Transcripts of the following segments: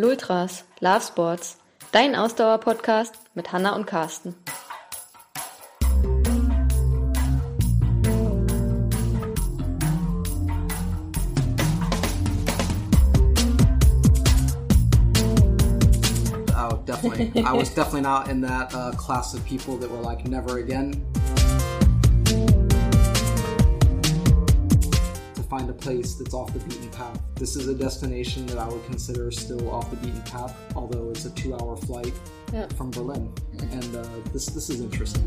Lultras, Love Sports, dein Ausdauer-Podcast mit Hanna und Carsten. Oh, definitely. I was definitely not in that uh, class of people that were like, never again. Find a place that's off the beaten path. This is a destination that I would consider still off the beaten path, although it's a two hour flight Ja. from Berlin. And uh, this, this is interesting.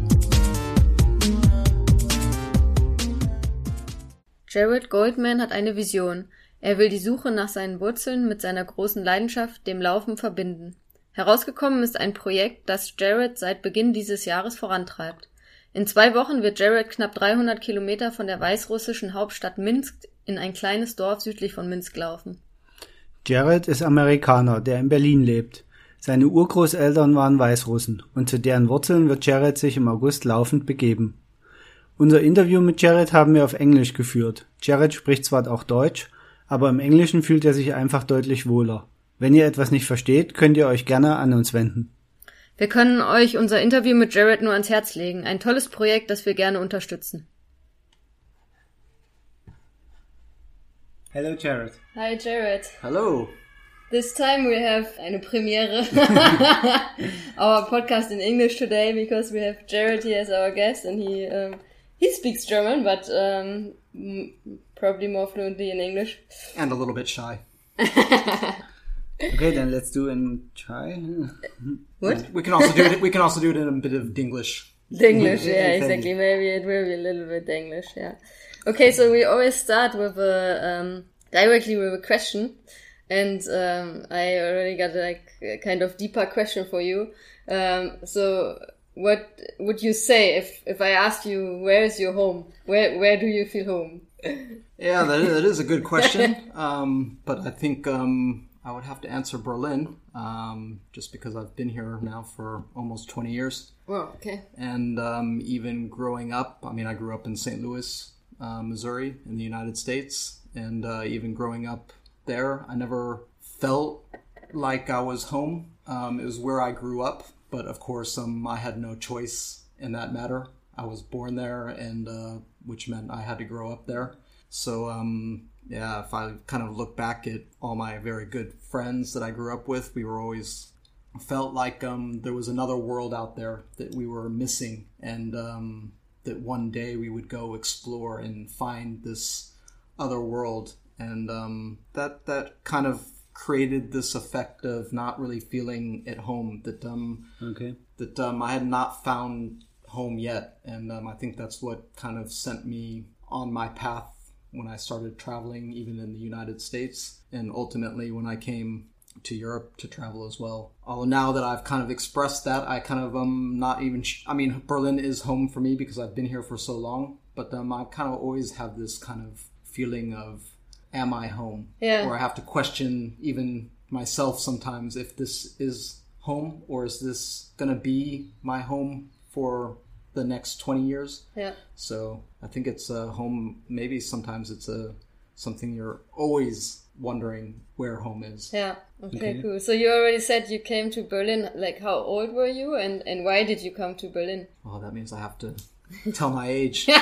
Jared Goldman hat eine Vision. Er will die Suche nach seinen Wurzeln mit seiner großen Leidenschaft, dem Laufen, verbinden. Herausgekommen ist ein Projekt, das Jared seit Beginn dieses Jahres vorantreibt. In zwei Wochen wird Jared knapp 300 Kilometer von der weißrussischen Hauptstadt Minsk in ein kleines Dorf südlich von Minsk laufen. Jared ist Amerikaner, der in Berlin lebt. Seine Urgroßeltern waren Weißrussen und zu deren Wurzeln wird Jared sich im August laufend begeben. Unser Interview mit Jared haben wir auf Englisch geführt. Jared spricht zwar auch Deutsch, aber im Englischen fühlt er sich einfach deutlich wohler. Wenn ihr etwas nicht versteht, könnt ihr euch gerne an uns wenden. Wir können euch unser Interview mit Jared nur ans Herz legen. Ein tolles Projekt, das wir gerne unterstützen. Hello Jared. Hi Jared. Hello. This time we have eine Premiere. our podcast in English today because we have Jared here as our guest and he um, he speaks German but um, m- probably more fluently in English. And a little bit shy. Okay, then let's do in try. What? We can also do it. We can also do it in a bit of Dinglish. English, yeah, exactly. Maybe it will be a little bit English, yeah. Okay, so we always start with a um, directly with a question, and um, I already got like a kind of deeper question for you. Um, so, what would you say if if I asked you where is your home? Where where do you feel home? Yeah, that is, that is a good question. um, but I think um, I would have to answer Berlin, um, just because I've been here now for almost 20 years. Oh, okay. And um, even growing up, I mean, I grew up in St. Louis, uh, Missouri, in the United States. And uh, even growing up there, I never felt like I was home. Um, it was where I grew up. But of course, um, I had no choice in that matter. I was born there, and uh, which meant I had to grow up there. So, um, yeah, if I kind of look back at all my very good friends that I grew up with, we were always felt like um, there was another world out there that we were missing, and um, that one day we would go explore and find this other world, and um, that that kind of created this effect of not really feeling at home. That um, Okay. that um, I had not found home yet, and um, I think that's what kind of sent me on my path when I started traveling, even in the United States, and ultimately when I came to Europe to travel as well. Although now that I've kind of expressed that, I kind of um not even. Sh- I mean, Berlin is home for me because I've been here for so long, but um, I kind of always have this kind of feeling of, am I home? Yeah. Or I have to question even myself sometimes if this is home or is this gonna be my home for the next 20 years Yeah. so i think it's a home maybe sometimes it's a something you're always wondering where home is Yeah. Okay, cool. So you already said you came to Berlin. Like, how old were you, and and why did you come to Berlin? oh that means i have to tell my age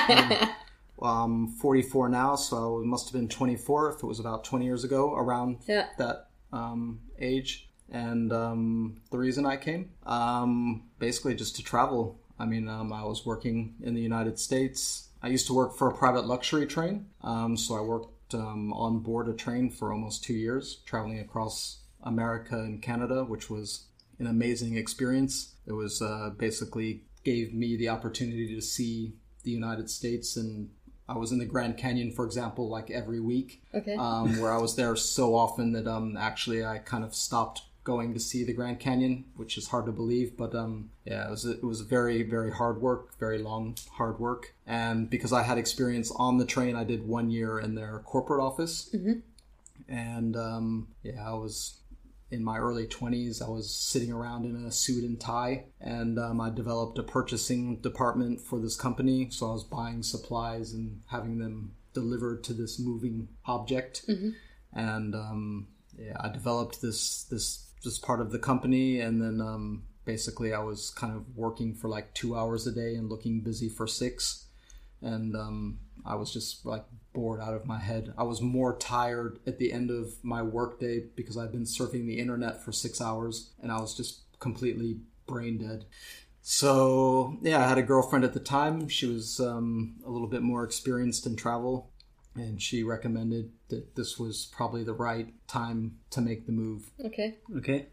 Um, i'm 44 now so it must have been 24 if it was about 20 years ago around Yeah. that um, age. And um, the reason I came, um, basically just to travel. I mean, um, I was working in the United States. I used to work for a private luxury train. Um, so I worked um, on board a train for almost two years, traveling across America and Canada, which was an amazing experience. It was uh, basically gave me the opportunity to see the United States and I was in the Grand Canyon, for example, like every week Okay. um, where I was there so often that um, actually I kind of stopped going to see the Grand Canyon, which is hard to believe. But um, yeah, it was it was very very hard work, very long hard work. And because I had experience on the train, I did one year in their corporate office, and um, yeah, I was in my early 20s, I was sitting around in a suit and tie, and um, I developed a purchasing department for this company. So I was buying supplies and having them delivered to this moving object. And um, yeah, I developed this this this part of the company, and then um, basically I was kind of working for like two hours a day and looking busy for six, and um, I was just like bored out of my head. I was more tired at the end of my workday because I'd been surfing the internet for six hours, and I was just completely brain dead. So yeah, I had a girlfriend at the time. She was um, a little bit more experienced in travel, and she recommended that this was probably the right time to make the move. Okay. Okay.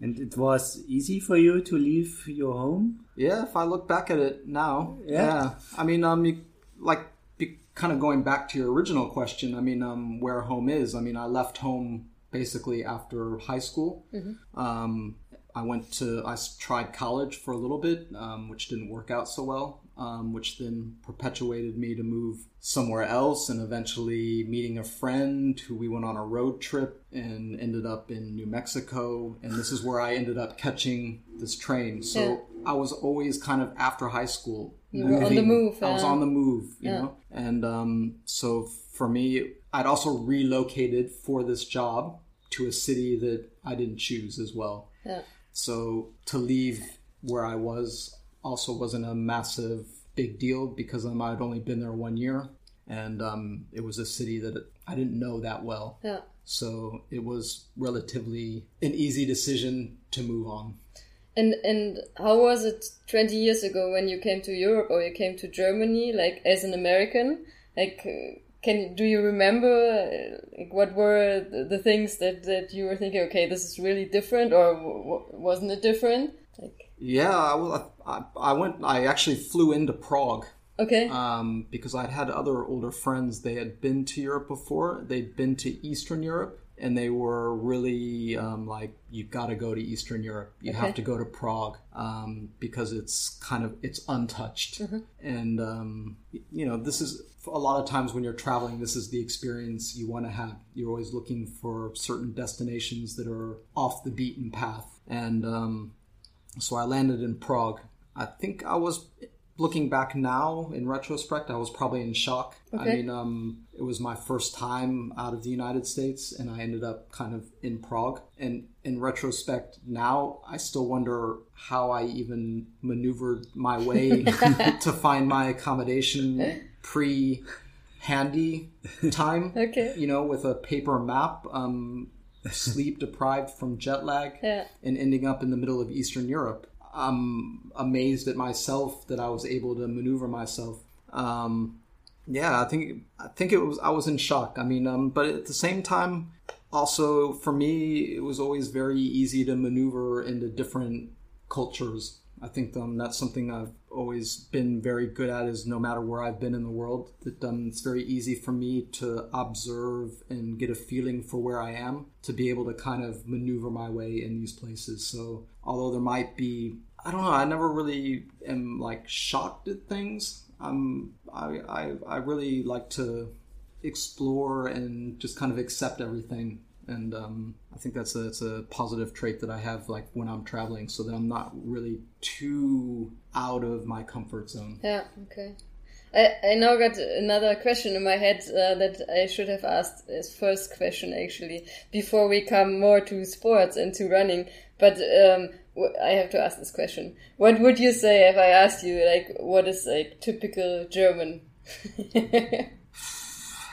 And it was easy for you to leave your home? Yeah, if I look back at it now, Yeah. yeah. I mean, um, you, like be, kind of going back to your original question. I mean, um, where home is. I mean, I left home basically after high school. Mhm. Um, I went to I tried college for a little bit, um, which didn't work out so well. Um, which then perpetuated me to move somewhere else, and eventually meeting a friend who we went on a road trip and ended up in New Mexico. And this is where I ended up catching this train. So Yeah. I was always kind of after high school. You were on the move, I was on the move, you Yeah. know. And um, so for me, I'd also relocated for this job to a city that I didn't choose as well. Yeah. So to leave where I was also wasn't a massive big deal because um, I'd only been there one year, and um, it was a city that I didn't know that well. Yeah. So it was relatively an easy decision to move on. And and how was it 20 years ago when you came to Europe or you came to Germany like as an American? Like uh, can do you remember uh, like, what were the, things that that you were thinking okay this is really different or wasn't it different? Like Yeah, I, well, I, I went. I actually flew into Prague okay. um, because I'd had other older friends. They had been to Europe before. They'd been to Eastern Europe, and they were really um, like, "You've got to go to Eastern Europe. You have to go to Prague um, because it's kind of it's untouched." And um, you know, this is a lot of times when you're traveling. This is the experience you want to have. You're always looking for certain destinations that are off the beaten path, and um, so I landed in Prague. I think I was looking back now in retrospect, I was probably in shock. I mean, um, it was my first time out of the United States, and I ended up kind of in Prague. And in retrospect, now I still wonder how I even maneuvered my way to find my accommodation pre handy time. Okay. You know, with a paper map. Um, sleep deprived from jet lag Yeah. and ending up in the middle of Eastern Europe. I'm amazed at myself that I was able to maneuver myself. Um, yeah, I think I think it was I was in shock. I mean, um, but at the same time, also for me, it was always very easy to maneuver into different cultures. I think um, that's something I've always been very good at. Is no matter where I've been in the world, that um, it's very easy for me to observe and get a feeling for where I am to be able to kind of maneuver my way in these places. So although there might be, I don't know, I never really am like shocked at things. Um, I, I I really like to explore and just kind of accept everything. And um, I think that's a, it's a positive trait that I have like when I'm traveling, so that I'm not really too out of my comfort zone. Yeah, okay. I, I now got another question in my head uh, that I should have asked as first question actually before we come more to sports and to running. But um, I have to ask this question. What would you say if I asked you like what is like typical German?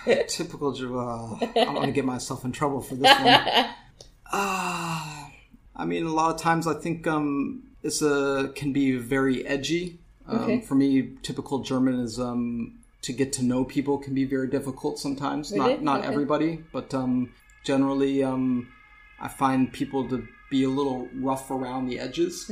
Typical. Uh, I'm gonna get myself in trouble for this one. Ah, I mean, a lot of times I think um, it's a can be very edgy. Um, Okay. For me, typical German is um, to get to know people can be very difficult sometimes. Really? Not not Okay. everybody, but um, generally, um, I find people to be a little rough around the edges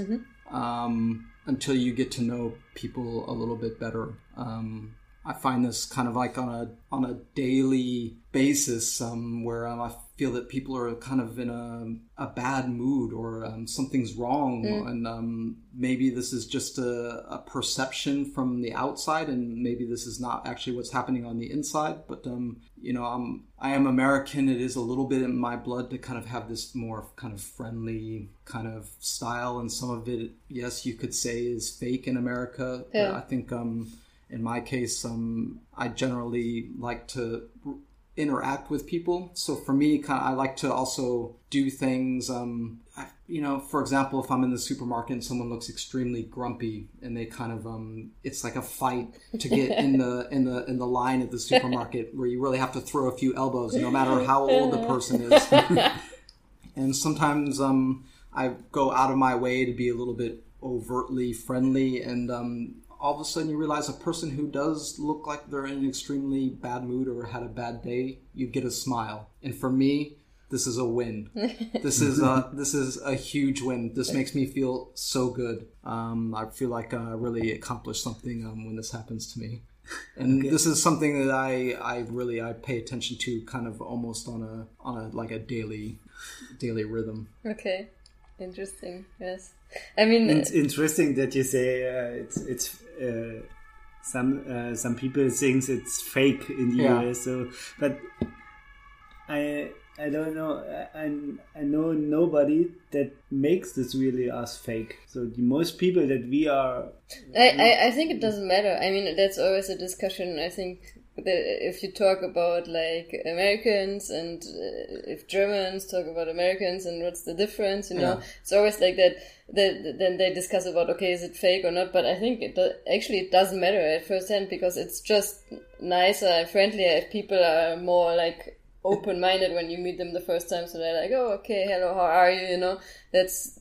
um, until you get to know people a little bit better. Um, I find this kind of like on a on a daily basis um, where um, I feel that people are kind of in a, a bad mood or um, something's wrong, and um, maybe this is just a, a perception from the outside, and maybe this is not actually what's happening on the inside. But um, you know, I'm I am American. It is a little bit in my blood to kind of have this more kind of friendly kind of style, and some of it, yes, you could say is fake in America. Yeah. But I think um, in my case, um, I generally like to interact with people. So for me, kind of, I like to also do things. Um, I, you know, for example, if I'm in the supermarket and someone looks extremely grumpy and they kind of um, it's like a fight to get in the in the in the line at the supermarket where you really have to throw a few elbows, no matter how old the person is. and sometimes um, I go out of my way to be a little bit overtly friendly and um, all of a sudden you realize a person who does look like they're in an extremely bad mood or had a bad day, you get a smile. And for me, this is a win. this is a this is a huge win. This makes me feel so good. Um, I feel like I really accomplished something um, when this happens to me. And okay. this is something that I, I really I pay attention to kind of almost on a on a like a daily daily rhythm. Okay. Interesting. Yes. I mean, it's interesting that you say uh, it's it's uh, some uh, some people thinks it's fake in the yeah. US. So, but I I don't know. I I know nobody that makes this really as fake. So the most people that we are. I, I, I think it doesn't matter. I mean, that's always a discussion. I think if you talk about like Americans and uh, if Germans talk about Americans and what's the difference, you know, yeah. it's always like that. That then they discuss about okay, is it fake or not? But I think it do, actually it doesn't matter at first hand because it's just nicer and friendlier if people are more like open minded when you meet them the first time. So they're like, oh, okay, hello, how are you? You know, that's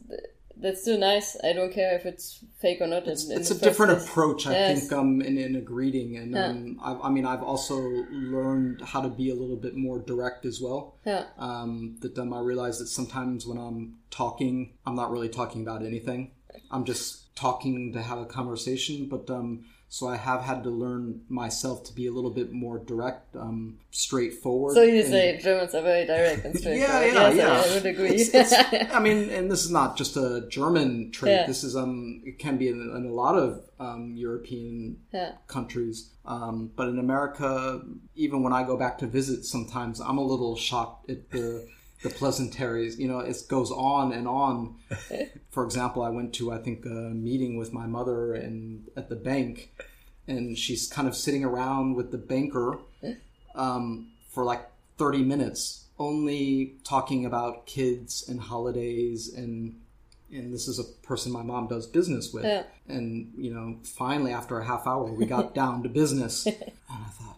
that's still nice. I don't care if it's fake or not. It's, in, in it's a different place. approach, I yes. think, um, in, in a greeting. And yeah. um, I, I, mean, I've also learned how to be a little bit more direct as well. Yeah. Um, that um, I realize that sometimes when I'm talking, I'm not really talking about anything. I'm just talking to have a conversation. But um, so I have had to learn myself to be a little bit more direct, um, straightforward. So you and, say Germans are very direct and straightforward. yeah, yeah, yes, yeah. I would agree. It's, it's, I mean, and this is not just a German trait. Yeah. This is um, it can be in, in a lot of um, European yeah. countries. Um, but in America, even when I go back to visit, sometimes I'm a little shocked at the the pleasantries. You know, it goes on and on. For example, I went to I think a meeting with my mother and at the bank, and she's kind of sitting around with the banker um, for like thirty minutes, only talking about kids and holidays and. And this is a person my mom does business with. Yeah. And, you know, finally after a half hour, we got down to business. And I thought,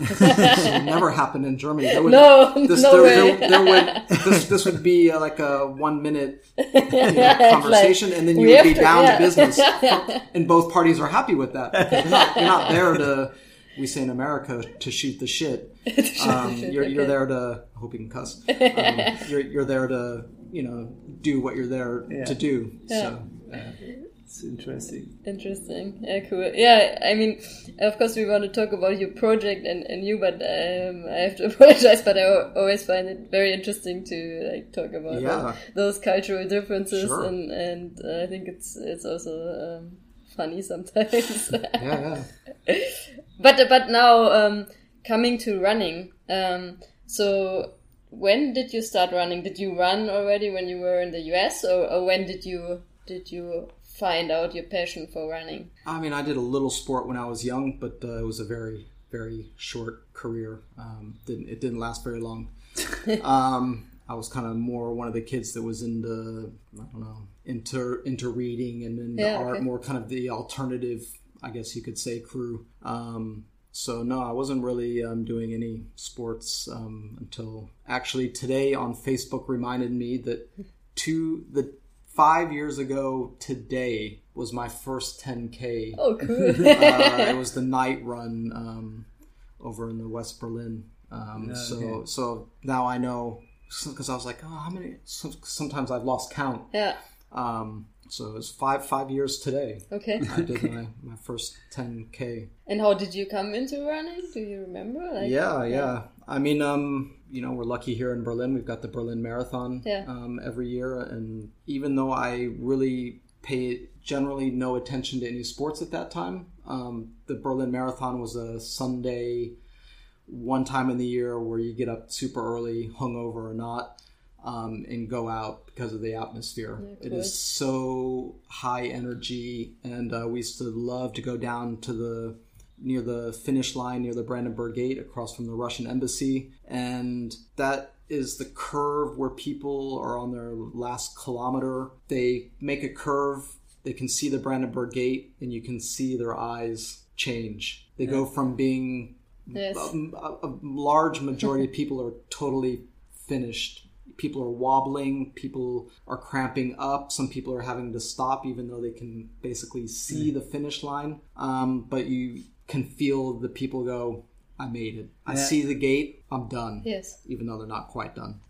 this would never happen in Germany. would, no, this, no there, way. There, there would, this, this would be uh, like a one minute you know, conversation, like, and then you would be to, down yeah. to business. and both parties are happy with that. You're not, you're not there to, we say in America, to shoot the shit. Um, you're, you're there to, I hope you can cuss. Um, you're, you're there to, you know, do what you're there yeah. to do. So, it's interesting. Interesting. Yeah, cool. Yeah, I mean, of course, we want to talk about your project and, and you, but um, I have to apologize. But I always find it very interesting to like talk about yeah. those cultural differences, sure. and and uh, I think it's it's also um, funny sometimes. yeah, yeah. But but now um, coming to running, um, so when did you start running? Did you run already when you were in the US, or, or when did you did you find out your passion for running? I mean, I did a little sport when I was young, but uh, it was a very, very short career. Um, didn't it didn't last very long. um, I was kind of more one of the kids that was into I don't know into into reading and into yeah, art, okay. more kind of the alternative, I guess you could say, crew. Um, so no, I wasn't really um, doing any sports um, until actually today on Facebook reminded me that two the five years ago today was my first 10k. Oh, cool! uh, it was the night run um, over in the West Berlin. Um, yeah, so okay. so now I know because I was like, oh, how many? Sometimes I've lost count. Yeah. Um, so it was five five years today. Okay. I did my, my first 10k. And how did you come into running? Do you remember? Like, yeah, yeah, yeah. I mean, um, you know, we're lucky here in Berlin. We've got the Berlin Marathon yeah. um, every year, and even though I really pay generally no attention to any sports at that time, um, the Berlin Marathon was a Sunday, one time in the year where you get up super early, hungover or not um, and go out because of the atmosphere. Yeah, it is so high energy, and uh, we used to love to go down to the near the finish line near the Brandenburg Gate across from the Russian embassy. And that is the curve where people are on their last kilometer. They make a curve, they can see the Brandenburg Gate, and you can see their eyes change. They go from being a, a large majority of people are totally finished. People are wobbling. People are cramping up. Some people are having to stop, even though they can basically see the finish line. Um, but you can feel the people go, "I made it. I Yeah. see the gate. I'm done." Yes. even though they're not quite done.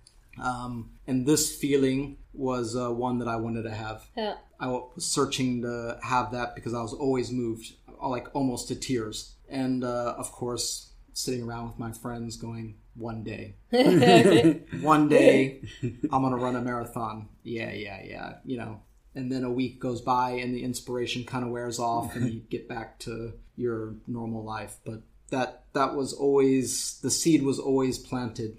Um, and this feeling was uh, one that I wanted to have. Yeah. I was searching to have that because I was always moved, like almost to tears. And uh, of course, sitting around with my friends going, one day, one day, I'm going to run a marathon. Yeah, yeah, yeah. You know, and then a week goes by and the inspiration kind of wears off and you get back to your normal life. But that, that was always, the seed was always planted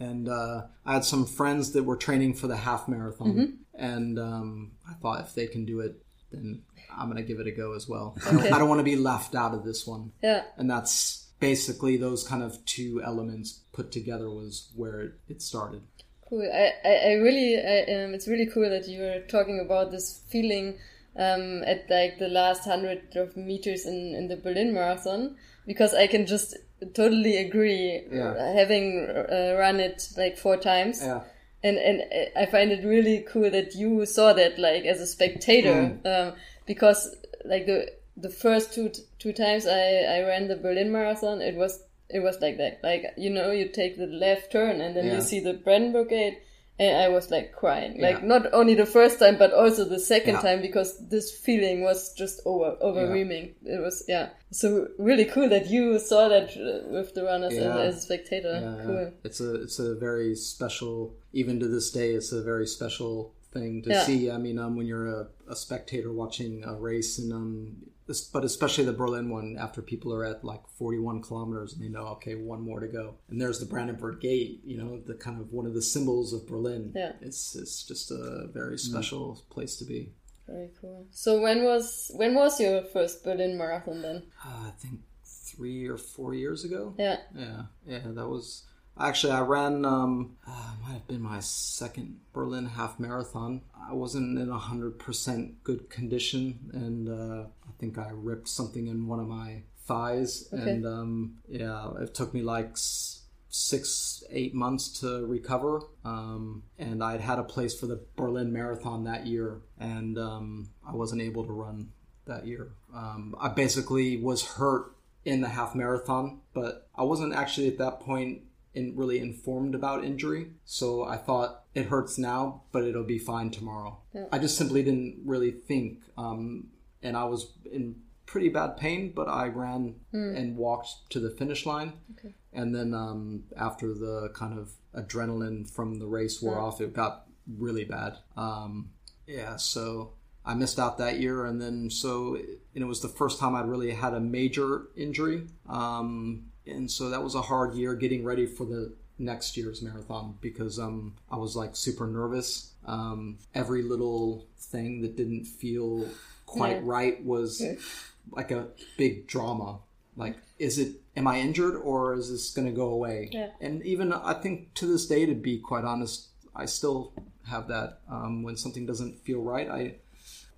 and uh, I had some friends that were training for the half marathon, and um, I thought if they can do it, then I'm gonna give it a go as well. I, don't, don't want to be left out of this one, Yeah. and that's basically those kind of two elements put together was where it, it started. Cool. I, I, I really, I, um, it's really cool that you were talking about this feeling um, at like the last hundred of meters in, in the Berlin Marathon because I can just totally agree. Yeah. Having uh, run it like four times, Yeah, and and I find it really cool that you saw that like as a spectator, um, because like the the first two two times I I ran the Berlin Marathon, it was it was like that. Like you know, you take the left turn and then Yeah. you see the Brandenburg Gate, and I was like crying. Like Yeah. not only the first time, but also the second Yeah. time because this feeling was just over overwhelming. It was yeah. So really cool that you saw that uh, with the runners as, a spectator. cool. it's a it's a very special. Even to this day, it's a very special thing to see. I mean, um, when you're a, a spectator watching a race, and um, but especially the Berlin one, after people are at like 41 kilometers and they know, okay, one more to go, and there's the Brandenburg Gate. You know, the kind of one of the symbols of Berlin. Yeah. it's it's just a very special place to be. Very cool. So when was when was your first Berlin Marathon then? Uh, I think three or four years ago. Yeah. Yeah, yeah, that was actually I ran. Um, uh, might have been my second Berlin half marathon. I wasn't in a hundred percent good condition, and uh, I think I ripped something in one of my thighs, Okay. and um, yeah, it took me like. S- Six, eight months to recover. Um, and I'd had a place for the Berlin Marathon that year, and um, I wasn't able to run that year. Um, I basically was hurt in the half marathon, but I wasn't actually at that point in really informed about injury. So I thought it hurts now, but it'll be fine tomorrow. I just simply didn't really think, um, and I was in pretty bad pain, but I ran and walked to the finish line. And then um, after the kind of adrenaline from the race wore off, it got really bad. Um, yeah, so I missed out that year, and then so and it was the first time I'd really had a major injury, um, and so that was a hard year getting ready for the next year's marathon because um, I was like super nervous. Um, every little thing that didn't feel quite Yeah. right was like a big drama. Like, is it? Am I injured or is this going to go away? Yeah. And even I think to this day, to be quite honest, I still have that um, when something doesn't feel right. I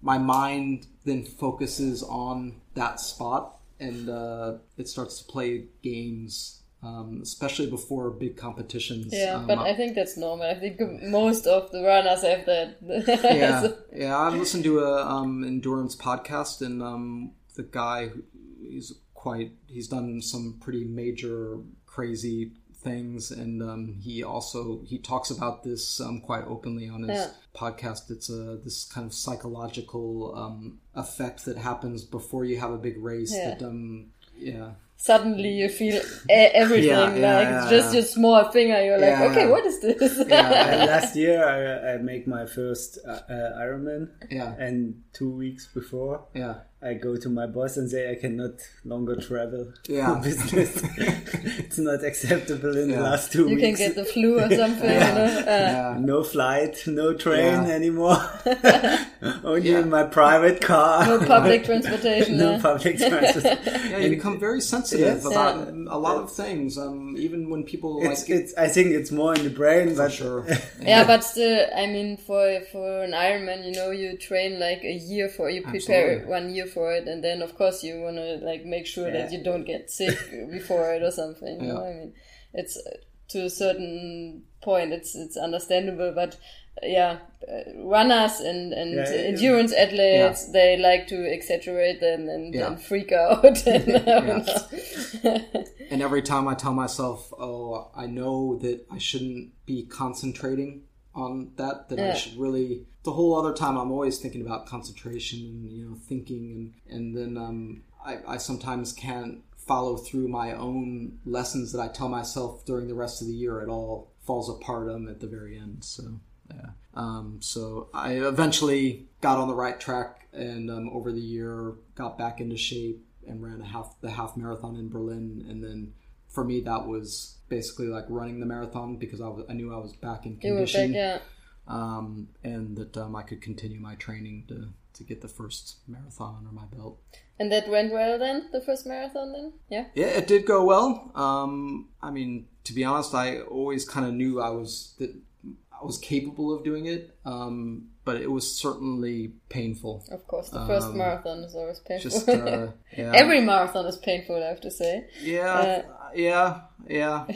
my mind then focuses on that spot and uh, it starts to play games, um, especially before big competitions. Yeah, Um, but I think that's normal. I think most of the runners have that. yeah, So- yeah. I listened to a um, endurance podcast, and um, the guy, who- he's quite. He's done some pretty major, crazy things, and um, he also he talks about this um, quite openly on his Yeah. podcast. It's a this kind of psychological um, effect that happens before you have a big race. Yeah. That um, yeah. Suddenly you feel e- everything Yeah, like yeah, it's yeah, just yeah. your small finger. You're like, Yeah, okay, yeah. what is this? Yeah, Uh, last year, I, I make my first uh, uh, Ironman, Yeah. and two weeks before, Yeah, I go to my boss and say I cannot longer travel Yeah. for business. it's not acceptable in the last two You can get the flu or something. you know? Uh, Yeah. no flight, no train Yeah. anymore. Only Yeah. in my private car. no public transportation. no public transport. Yeah, you become very sensitive Yes. about Yeah. a lot of things. Um, even when people It's, like it's. I think it's more in the brain, for but sure. Yeah, but still, I mean, for for an Ironman, you know, you train like a year for, you prepare Absolutely. one year for it, and then of course you want to like make sure that you don't get sick before it or something. You know, I mean, it's uh, to a certain point, it's it's understandable, but uh, yeah, uh, runners and and Yeah, yeah, yeah. endurance athletes, they like to exaggerate and and, Yeah. and freak out. and, And every time I tell myself, "Oh, I know that I shouldn't be concentrating on that. That Yeah. I should really." The whole other time, I'm always thinking about concentration and you know thinking, and and then um, I, I sometimes can't follow through my own lessons that I tell myself during the rest of the year. It all falls apart um, at the very end. So yeah. Um, so I eventually got on the right track, and um, over the year got back into shape and ran a half the half marathon in Berlin, and then for me that was basically like running the marathon because I, was, I knew I was back in back, condition, yeah. um, and that um, I could continue my training to to get the first marathon under my belt. And that went well then, the first marathon then? Yeah. Yeah, it did go well. Um, I mean, to be honest, I always kind of knew I was that I was capable of doing it, um, but it was certainly painful. Of course, the first Um, marathon is always painful. Just uh, yeah, Every marathon is painful, I have to say. yeah, yeah, yeah.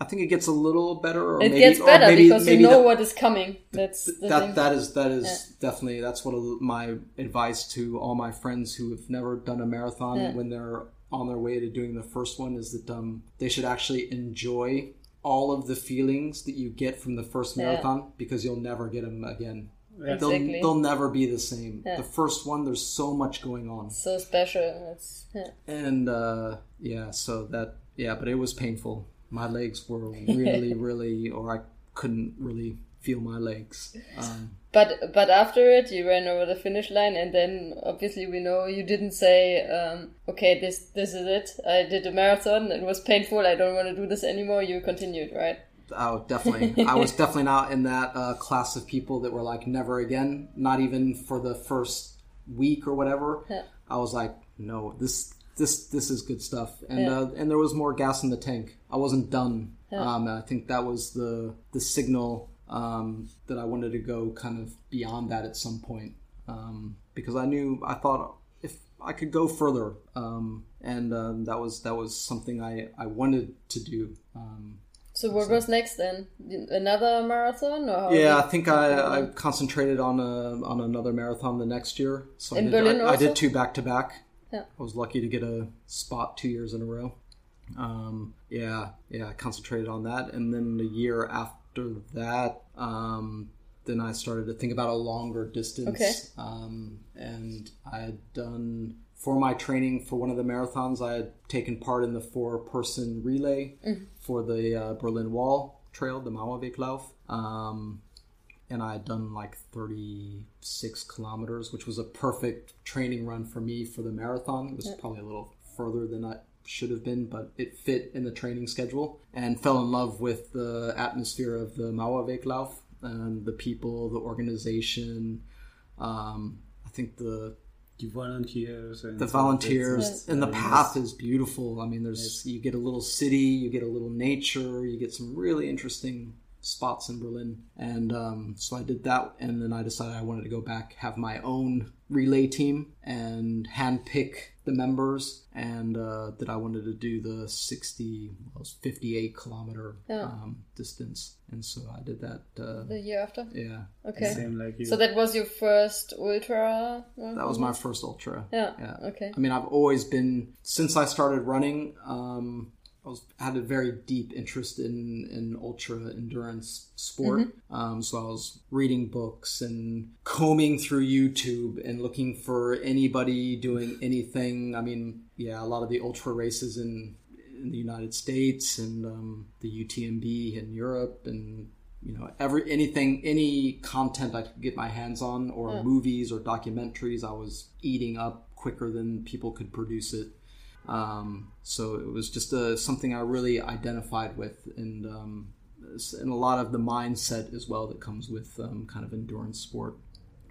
I think it gets a little better. Or It maybe, gets or better maybe, because you know that, what is coming. That's the thing. that that is that is definitely that's what my advice to all my friends who have never done a marathon Yeah. when they're on their way to doing the first one is that um, they should actually enjoy all of the feelings that you get from the first Yeah. marathon because you'll never get them again. They'll, Exactly. they'll never be the same. Yeah. The first one, there's so much going on, so special. It's, yeah. and uh, yeah, so that yeah, but it was painful. My legs were really, really, or I couldn't really feel my legs. Um, But but after it, you ran over the finish line, and then obviously we know you didn't say, um, "Okay, this this is it. I did a marathon. It was painful. I don't want to do this anymore." You continued, right? Oh, definitely. I was definitely not in that uh, class of people that were like never again. Not even for the first week or whatever. Yeah. I was like, no, this this this is good stuff, and Yeah. uh, and there was more gas in the tank. I wasn't done. Um, I think that was the the signal um, that I wanted to go kind of beyond that at some point um, because I knew I thought if I could go further, um, and um, that was that was something I I wanted to do. Um, So what was next then? Another marathon or Yeah, I think I, I concentrated on a on another marathon the next year. So I did, Berlin I, I did two back to back. Yeah. I was lucky to get a spot two years in a row. Um, yeah, yeah, I concentrated on that, and then the year after that, um, then I started to think about a longer distance. Okay. Um, and I had done for my training for one of the marathons. I had taken part in the four-person relay for the uh, Berlin Wall Trail, the Mauerweglauf. Um, and I had done like 36 kilometers, which was a perfect training run for me for the marathon. It was probably a little further than I should have been, but it fit in the training schedule and fell in love with the atmosphere of the Mauerweglauf and the people, the organization. Um, I think the the volunteers and the volunteers it's- and the path is beautiful. I mean, there's you get a little city, you get a little nature, you get some really interesting spots in Berlin, and um, so I did that, and then I decided I wanted to go back, have my own relay team, and handpick the members, and uh, that I wanted to do the 60, well, was 58 kilometer Yeah. um, distance, and so I did that. Uh, the year after? yeah, Okay. Same like you. So that was your first ultra? that was my first ultra. Yeah. Yeah. Okay. I mean, I've always been since I started running. Um, I was had a very deep interest in in ultra endurance sport. Um, so I was reading books and combing through YouTube and looking for anybody doing anything. I mean, yeah, a lot of the ultra races in in the United States and um, the UTMB in Europe and you know every anything any content I could get my hands on or movies or documentaries I was eating up quicker than people could produce it. Um, so it was just a, something I really identified with, and um, and a lot of the mindset as well that comes with um, kind of endurance sport.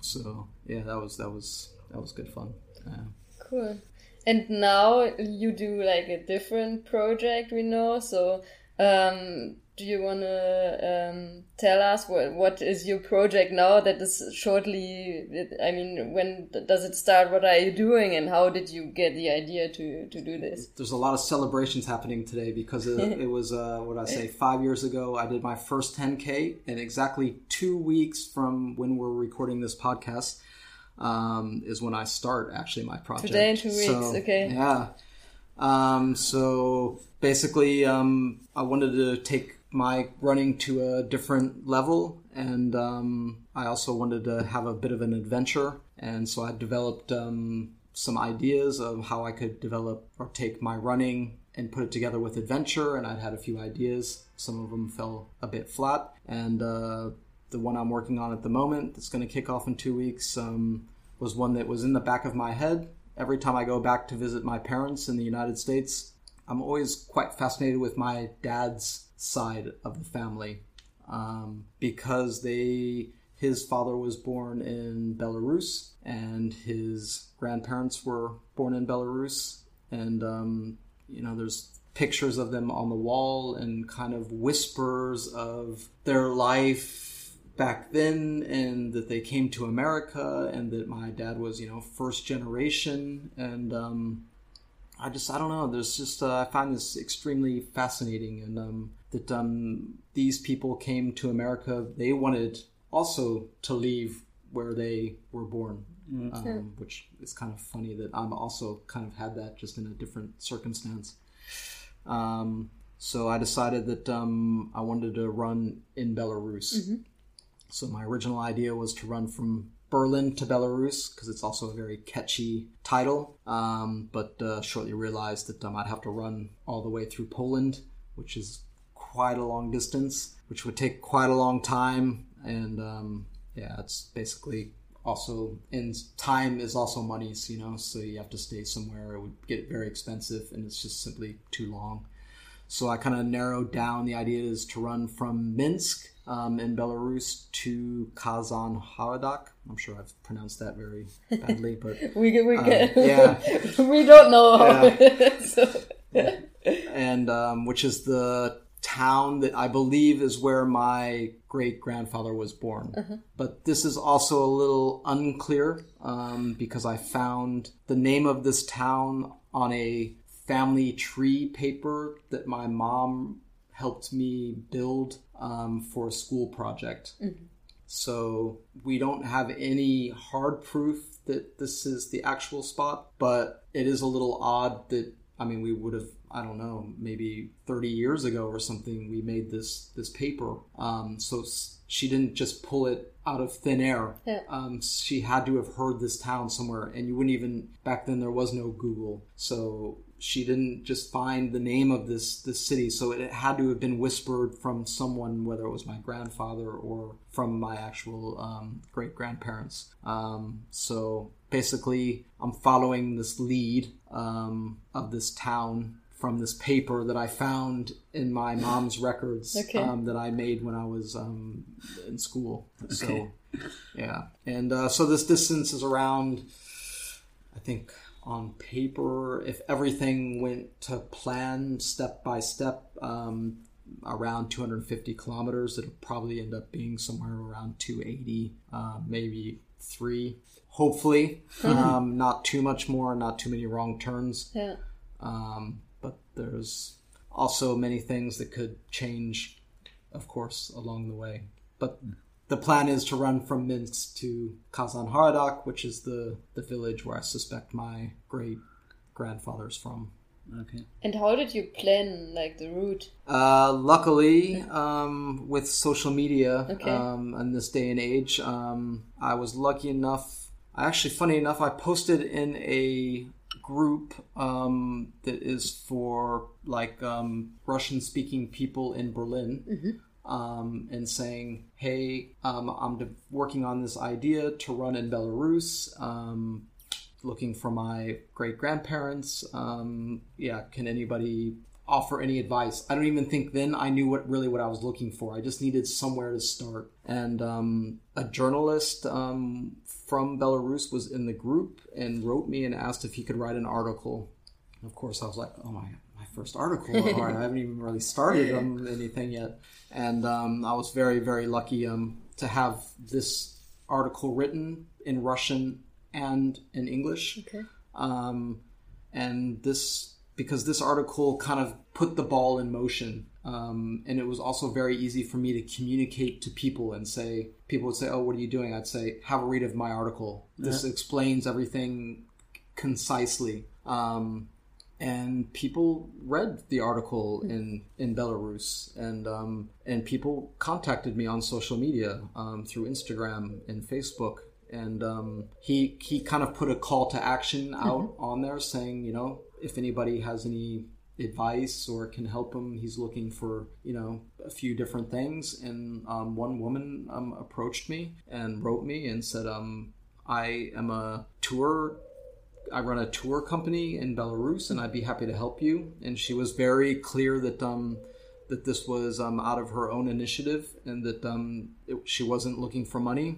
So yeah, that was that was that was good fun. Yeah. Cool. And now you do like a different project, we know. So um, do you want to um, tell us what what is your project now that is shortly i mean when does it start? What are you doing and how did you get the idea to to do this? There's a lot of celebrations happening today because it, it was uh, what i say five years ago i did my first 10k and exactly two weeks from when we're recording this podcast um, is when i start actually my project. Today in two weeks so, okay. yeah. Um, so basically um, i wanted to take my running to a different level, and um, I also wanted to have a bit of an adventure. And so I developed um, some ideas of how I could develop or take my running and put it together with adventure. And I'd had a few ideas. Some of them fell a bit flat. And uh, the one I'm working on at the moment, that's going to kick off in two weeks, um, was one that was in the back of my head. Every time I go back to visit my parents in the United States, I'm always quite fascinated with my dad's side of the family um, because they his father was born in Belarus and his grandparents were born in Belarus. And um, you know there's pictures of them on the wall and kind of whispers of their life back then and that they came to America and that my dad was you know first generation. And um, I just I don't know there's just uh, I find this extremely fascinating and um, that um, these people came to America. They wanted also to leave where they were born, mm-hmm. um, which is kind of funny that I'm also kind of had that just in a different circumstance. Um, so I decided that um, I wanted to run in Belarus. Mm-hmm. So my original idea was to run from Berlin to Belarus because it's also a very catchy title. Um, but uh, shortly realized that um, I'd have to run all the way through Poland, which is quite a long distance, which would take quite a long time. And um, yeah, it's basically also in time is also money, so, you know, so you have to stay somewhere. It would get very expensive, and it's just simply too long. So I kind of narrowed down the idea is to run from Minsk um, in Belarus to Kazan Haradak. I'm sure I've pronounced that very badly, but we we, um, yeah. we don't know. Yeah. so. and um, which is the town that I believe is where my great grandfather was born. Uh-huh. But this is also a little unclear um, because I found the name of this town on a family tree paper that my mom helped me build um, for a school project. Mm-hmm. So we don't have any hard proof that this is the actual spot, but it is a little odd that I mean we would have I don't know, maybe 30 years ago or something, we made this this paper. Um, so she didn't just pull it out of thin air. Yeah. Um, she had to have heard this town somewhere, and you wouldn't even back then there was no Google, so she didn't just find the name of this this city. So it had to have been whispered from someone, whether it was my grandfather or from my actual um, great grandparents. Um, so basically, I'm following this lead um, of this town from this paper that I found in my mom's records okay. um, that I made when I was um, in school. Okay. So, yeah. And uh, so this distance is around, I think, on paper, if everything went to plan step by step, um, around 250 kilometers. It'll probably end up being somewhere around 280, uh, maybe three. Hopefully, um, not too much more, not too many wrong turns. Yeah. Um, but there's also many things that could change, of course, along the way. But the plan is to run from Minsk to Kazan Haradak, which is the, the village where I suspect my great grandfather's from. Okay. And how did you plan like the route? Uh, luckily, um, with social media okay. um, in this day and age, um, I was lucky enough. Actually, funny enough, I posted in a group um, that is for like um, Russian speaking people in Berlin. Mm-hmm. Um, and saying, "Hey, um, I'm de- working on this idea to run in Belarus. Um, looking for my great grandparents. Um, yeah, can anybody offer any advice? I don't even think then I knew what really what I was looking for. I just needed somewhere to start. And um, a journalist um, from Belarus was in the group and wrote me and asked if he could write an article. Of course, I was like, oh my my first article. or I haven't even really started um, anything yet. And um, I was very, very lucky um, to have this article written in Russian and in English. Okay. Um, and this, because this article kind of put the ball in motion. Um, and it was also very easy for me to communicate to people and say, people would say, Oh, what are you doing? I'd say, Have a read of my article. This explains everything concisely. Um, and people read the article in in Belarus, and um, and people contacted me on social media um, through Instagram and Facebook, and um, he he kind of put a call to action out on there, saying you know if anybody has any advice or can help him, he's looking for you know a few different things, and um, one woman um, approached me and wrote me and said um, I am a tour I run a tour company in Belarus, and I'd be happy to help you. And she was very clear that um, that this was um, out of her own initiative, and that um, it, she wasn't looking for money.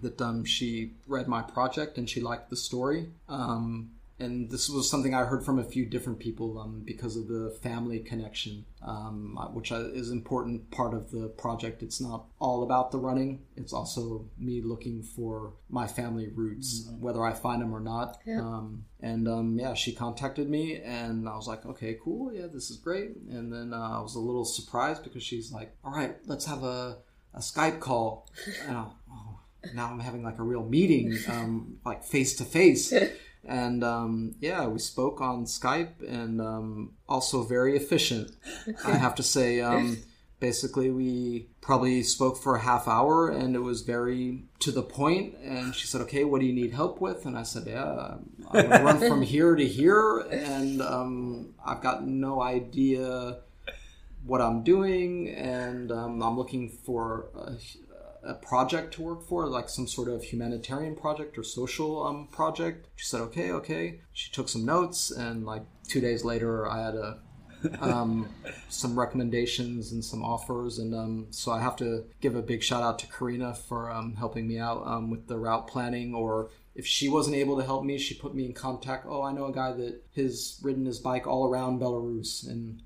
That um, she read my project and she liked the story. Um, and this was something I heard from a few different people um, because of the family connection, um, which is important part of the project. It's not all about the running; it's also me looking for my family roots, whether I find them or not. Yeah. Um, and um, yeah, she contacted me, and I was like, "Okay, cool, yeah, this is great." And then uh, I was a little surprised because she's like, "All right, let's have a, a Skype call." And I, oh, now I'm having like a real meeting, um, like face to face and um, yeah, we spoke on Skype, and um, also very efficient. I have to say. Um, basically, we probably spoke for a half hour, and it was very to the point. And she said, "Okay, what do you need help with?" And I said, "Yeah, I'm gonna run from here to here, and um, I've got no idea." What I'm doing, and um, I'm looking for a, a project to work for, like some sort of humanitarian project or social um, project. She said, okay, okay. She took some notes, and like two days later, I had a um, some recommendations and some offers, and um, so I have to give a big shout out to Karina for um, helping me out um, with the route planning. Or if she wasn't able to help me, she put me in contact. Oh, I know a guy that has ridden his bike all around Belarus, and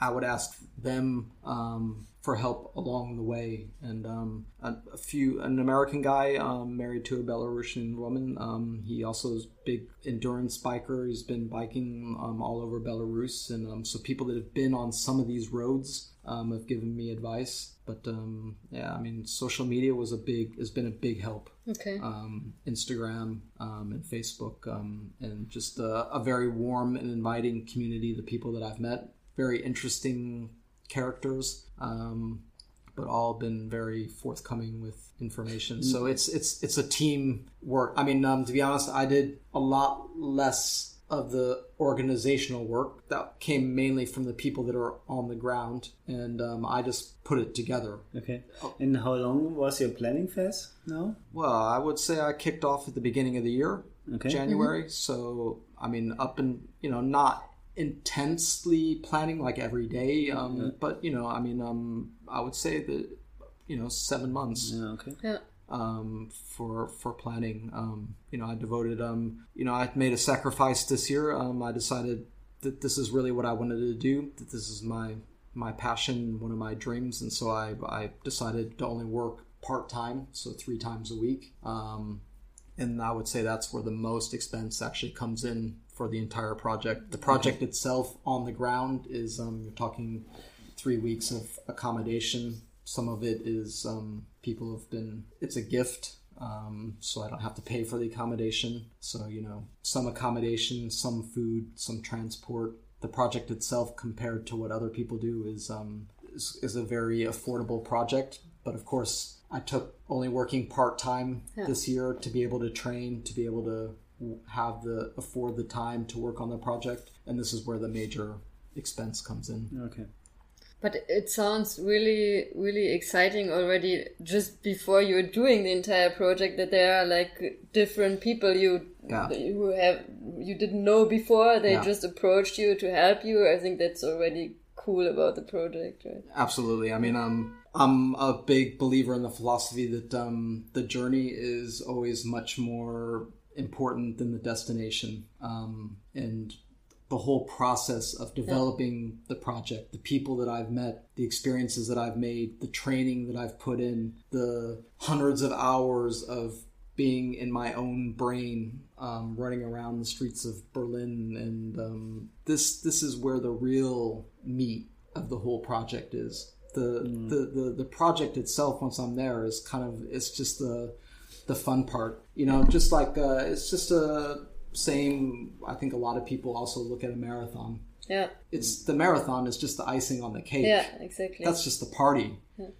I would ask them um, for help along the way. And um, a, a few, an American guy um, married to a Belarusian woman. Um, he also is big endurance biker. He's been biking um, all over Belarus, and um, so people that have been on some of these roads um, have given me advice. But um, yeah, I mean, social media was a big has been a big help. Okay. Um, Instagram um, and Facebook, um, and just a, a very warm and inviting community. The people that I've met, very interesting characters, um, but all been very forthcoming with information. So it's it's it's a team work. I mean, um, to be honest, I did a lot less of the organizational work that came mainly from the people that are on the ground, and um, I just put it together. Okay. And how long was your planning phase now? Well, I would say I kicked off at the beginning of the year, Okay. January. So I mean, up and you know, not intensely planning like every day, um, but you know, I mean, um, I would say that you know, seven months Yeah, okay. Yeah. um, for for planning. Um, you know, I devoted. Um, you know, I made a sacrifice this year. Um, I decided that this is really what I wanted to do. That this is my my passion, one of my dreams, and so I I decided to only work part time, so three times a week. Um, and I would say that's where the most expense actually comes in for the entire project. The project itself on the ground is um, you're talking three weeks of accommodation. Some of it is um, people have been. It's a gift, um, so I don't have to pay for the accommodation. So you know, some accommodation, some food, some transport. The project itself, compared to what other people do, is um, is, is a very affordable project. But of course, I took only working part time Yeah. this year to be able to train, to be able to have the afford the time to work on the project, and this is where the major expense comes in. Okay. But it sounds really, really exciting already just before you're doing the entire project that there are like different people you Yeah. who have you didn't know before. They Yeah. just approached you to help you. I think that's already cool about the project, right? Absolutely. I mean, um, I'm a big believer in the philosophy that um, the journey is always much more important than the destination. Um, and the whole process of developing the project, the people that I've met, the experiences that I've made, the training that I've put in, the hundreds of hours of being in my own brain, um, running around the streets of Berlin, and um, this this is where the real meat of the whole project is. The, the, the the project itself, once I'm there, is kind of it's just the the fun part. You know, just like uh, it's just a same. I think a lot of people also look at a marathon. Yeah, It's the marathon is just the icing on the cake. yeah, exactly. That's just the party.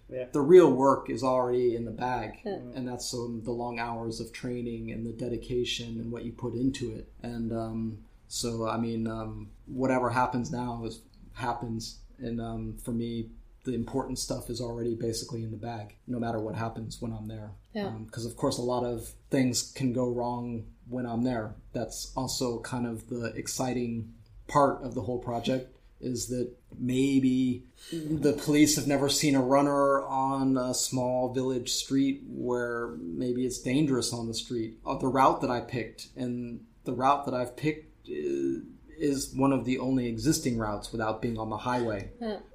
Yeah. The real work is already in the bag, and that's um, the long hours of training and the dedication and what you put into it. And um, so, I mean, um, whatever happens now is happens, and um, for me, the important stuff is already basically in the bag, no matter what happens when I'm there. Yeah. Because of course, a lot of things can go wrong when I'm there. That's also kind of the exciting part of the whole project is that maybe the police have never seen a runner on a small village street where maybe it's dangerous on the street. Uh, the route that I picked and the route that I've picked is, is one of the only existing routes without being on the highway.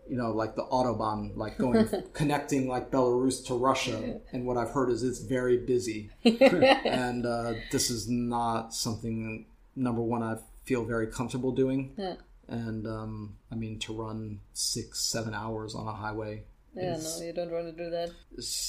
You know, like the autobahn, like going connecting like Belarus to Russia. And what I've heard is it's very busy and uh, this is not something number one I feel very comfortable doing. Yeah. And um, I mean to run six, seven hours on a highway. yeah, no, you don't want to do that.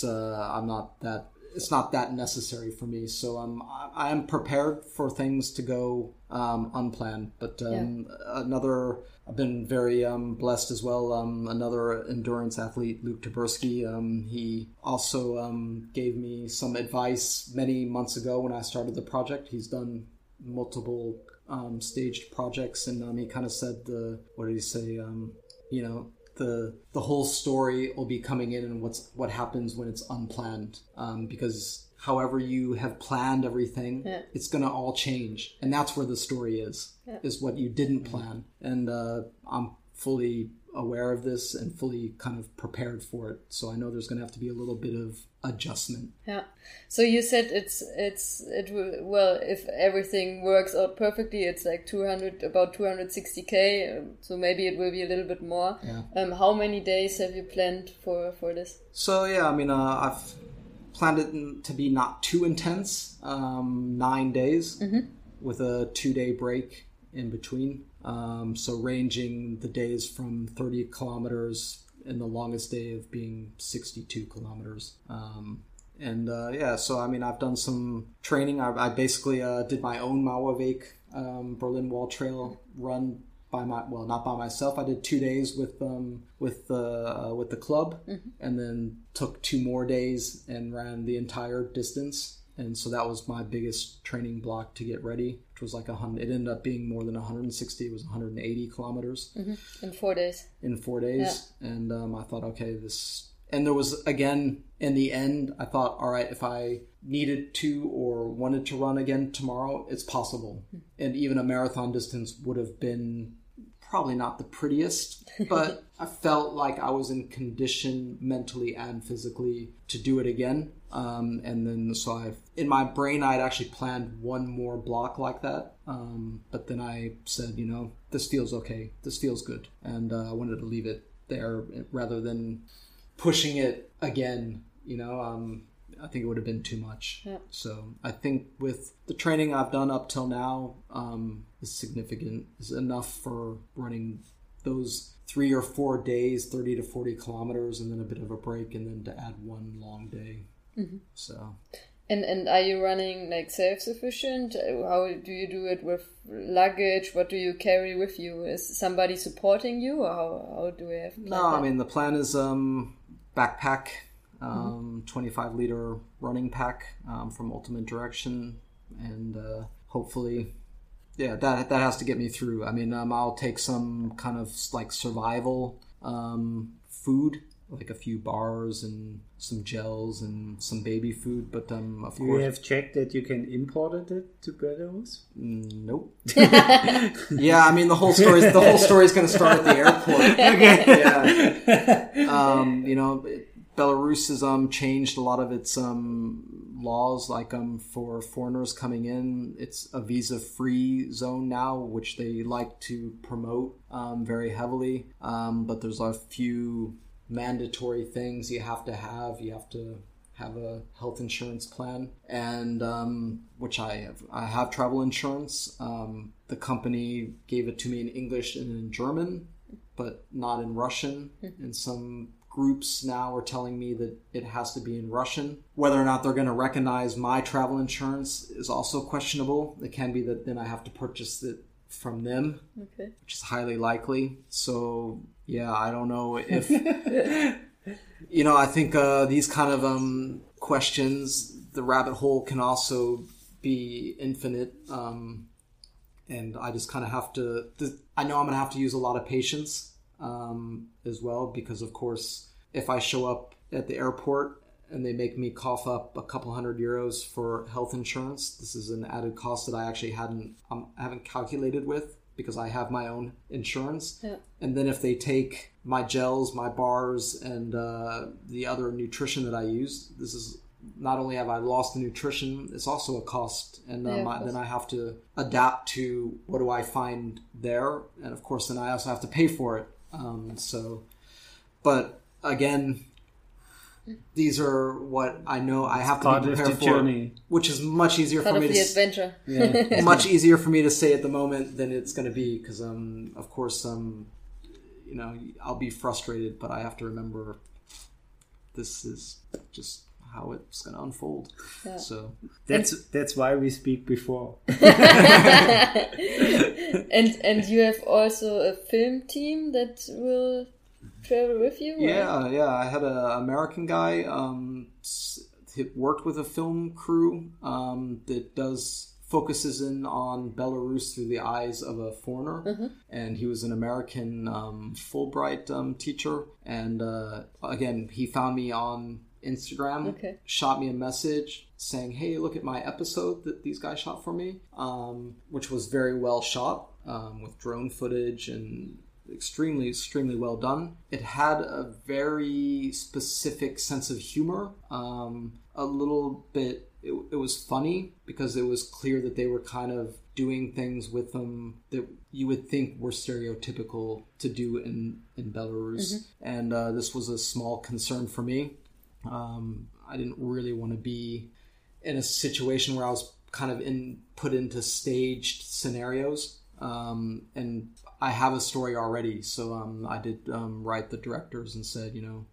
Uh, I'm not that. It's not that necessary for me. So I'm I am prepared for things to go um, unplanned. But um, another, I've been very um, blessed as well. Um, another endurance athlete, Luke Tyburski. Um, he also um, gave me some advice many months ago when I started the project. He's done multiple um, staged projects, and um, he kind of said the what did he say? Um, you know, the the whole story will be coming in, and what's what happens when it's unplanned, um, because however you have planned everything, Yeah. it's gonna all change, and that's where the story is. Is what you didn't plan, and uh, I'm fully aware of this and fully kind of prepared for it. So I know there's gonna have to be a little bit of adjustment. Yeah. So you said it's it's it will well if everything works out perfectly it's like 200 about 260k um, so maybe it will be a little bit more. Yeah. Um how many days have you planned for for this? So yeah, I mean, uh, I've planned it to be not too intense, um, nine days with a two-day break in between. Um, so ranging the days from 30 kilometers and the longest day of being 62 kilometers. Um, and uh, yeah, so I mean, I've done some training. I, I basically uh, did my own Mauerweg um, Berlin Wall Trail run by my well, not by myself. I did two days with um, with the uh, with the club, and then took two more days and ran the entire distance. And so that was my biggest training block to get ready, which was like a hundred. It ended up being more than 160. It was 180 kilometers In 4 days. in four days and um, i thought okay this and there was again in the end i thought all right if i needed to or wanted to run again tomorrow it's possible and even a marathon distance would have been probably not the prettiest but i felt like i was in condition mentally and physically to do it again. Um, and then so i in my brain i had actually planned one more block like that. Um, but then i said you know this feels okay. This feels good. And uh, i wanted to leave it there rather than pushing it again you know um, i think it would have been too much Yeah. so i think with the training i've done up till now um, is significant is enough for running those three or four days 30 to 40 kilometers and then a bit of a break and then to add one long day so And and are you running like self sufficient? How do you do it with luggage? What do you carry with you? Is somebody supporting you, or how, how do we have? No, I mean the plan is um, backpack, um, 25 liter running pack um, from Ultimate Direction, and uh, hopefully, yeah, that that has to get me through. I mean, um, I'll take some kind of like survival um, food, like a few bars and some gels and some baby food. But um, of Do course, you have checked that you can import it to Belarus? Mm, Nope. yeah, I mean the whole story. The whole story is going to start at the airport. okay. Yeah. Um, you know, Belarus has um changed a lot of its um laws, like um for foreigners coming in. It's a visa-free zone now, which they like to promote um very heavily. Um, but there's a few mandatory things you have to have. You have to have a health insurance plan, and um, which I have. I have travel insurance. Um, the company gave it to me in English and in German, but not in Russian. And some groups now are telling me that it has to be in Russian. Whether or not they're going to recognize my travel insurance is also questionable. It can be that then I have to purchase it from them, Okay. which is highly likely. So yeah, I don't know if you know. I think uh, these kind of um, questions, the rabbit hole can also be infinite, um, and I just kind of have to. I know I'm going to have to use a lot of patience um, as well because, of course, if I show up at the airport and they make me cough up a couple hundred euros for health insurance, this is an added cost that I actually hadn't um, haven't calculated with because I have my own insurance. Yeah. And then if they take my gels, my bars, and uh, the other nutrition that I use, this is not only have I lost the nutrition, it's also a cost, and um, of I, then I have to adapt to what do I find there, and of course, then I also have to pay for it. Um, so, but again, these are what I know I have to be prepared for, journey. which is much easier Part for of me the to adventure. Yeah. much easier for me to say at the moment than it's going to be because um of course um you know I'll be frustrated but I have to remember this is just how it's going to unfold Yeah. so That's that's why we speak before. and and you have also a film team that will travel with you. or- yeah yeah I had an American guy um s- he worked with a film crew um that does focuses in on Belarus through the eyes of a foreigner and he was an American um, Fulbright um, teacher. And uh, again, he found me on Instagram, Okay. shot me a message saying, "Hey, look at my episode that these guys shot for me," um, which was very well shot um, with drone footage and extremely extremely well done. It had a very specific sense of humor um, a little bit it, it was funny because it was clear that they were kind of doing things with them that you would think were stereotypical to do in in Belarus. And uh, this was a small concern for me um, I didn't really want to be in a situation where I was kind of in put into staged scenarios. Um, and I have a story already, so um, I did um, write the directors and said, you know,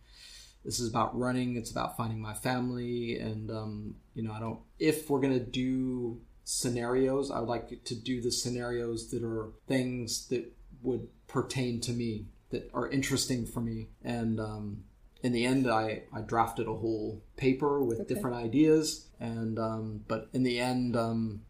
this is about running. It's about finding my family, and um, you know, I don't. If we're gonna do scenarios, I would like to do the scenarios that are things that would pertain to me, that are interesting for me, and um, in the end, I, I drafted a whole paper with different ideas, and um, but in the end, um,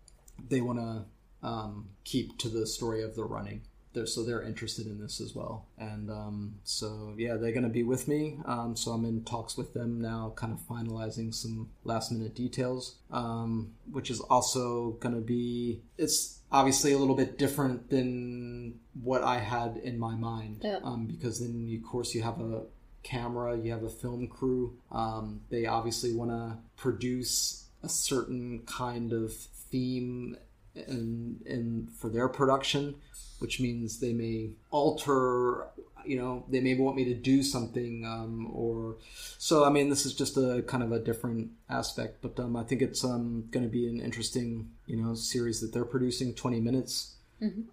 they want to um, keep to the story of the running. They're, so they're interested in this as well, and um, so yeah, they're going to be with me. Um, so I'm in talks with them now, kind of finalizing some last minute details, um, which is also going to be. It's obviously a little bit different than what I had in my mind, Yeah. um, because then of course you have a camera, you have a film crew. Um, they obviously want to produce a certain kind of theme and and for their production, which means they may alter. You know, they may want me to do something, um, or so. I mean, this is just a kind of a different aspect, but um, I think it's um, going to be an interesting, you know, series that they're producing. Twenty minutes.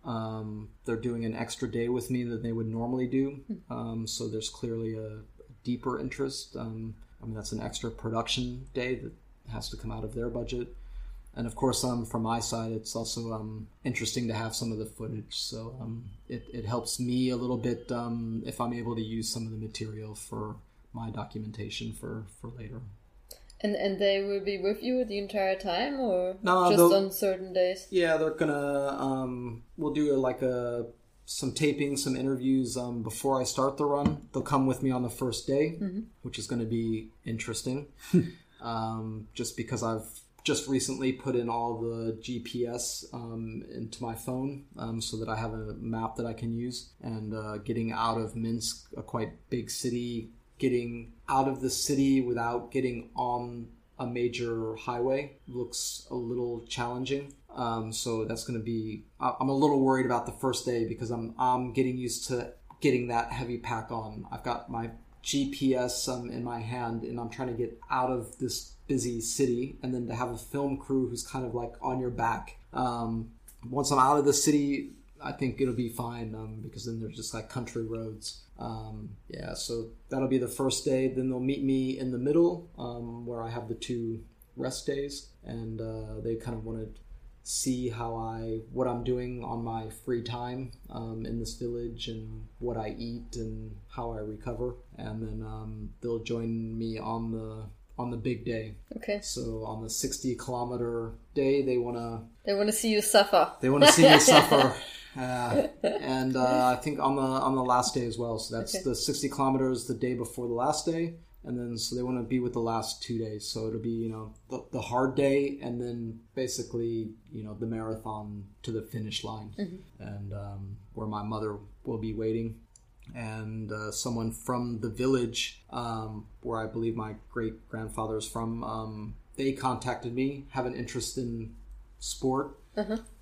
Um, they're doing an extra day with me than they would normally do. Um, so there's clearly a deeper interest. Um, I mean, that's an extra production day that has to come out of their budget. And of course, um, from my side, it's also um, interesting to have some of the footage. So um, it, it helps me a little bit um, if I'm able to use some of the material for my documentation for, for later. And and they will be with you the entire time, or No, just on certain days? Yeah, they're gonna. Um, we'll do a, like a some taping, some interviews um, before I start the run. They'll come with me on the first day, which is going to be interesting. um, just because I've just recently put in all the GPS um, into my phone um, so that I have a map that I can use. And uh, getting out of Minsk, a quite big city, getting out of the city without getting on a major highway looks a little challenging. Um, so that's going to be. I'm a little worried about the first day because I'm I'm getting used to getting that heavy pack on. I've got my GPS um, in my hand, and I'm trying to get out of this busy city, and then to have a film crew who's kind of like on your back. Um, once I'm out of the city, I think it'll be fine um, because then there's just like country roads. Um, yeah, so that'll be the first day. Then they'll meet me in the middle um, where I have the two rest days, and uh, they kind of want to see how I what I'm doing on my free time um, in this village and what I eat and how I recover, and then um, they'll join me on the on the big day. Okay. So on the 60 kilometer day, they want to They want to see you suffer. they want to see me suffer. Uh, and uh, I think on the on the last day as well. So that's Okay. the 60 kilometers the day before the last day, and then so they want to be with the last two days. So it'll be you know the, the hard day, and then basically you know the marathon to the finish line, and um, where my mother will be waiting. And uh, someone from the village um, where I believe my great grandfather is from, um, they contacted me, have an interest in sport,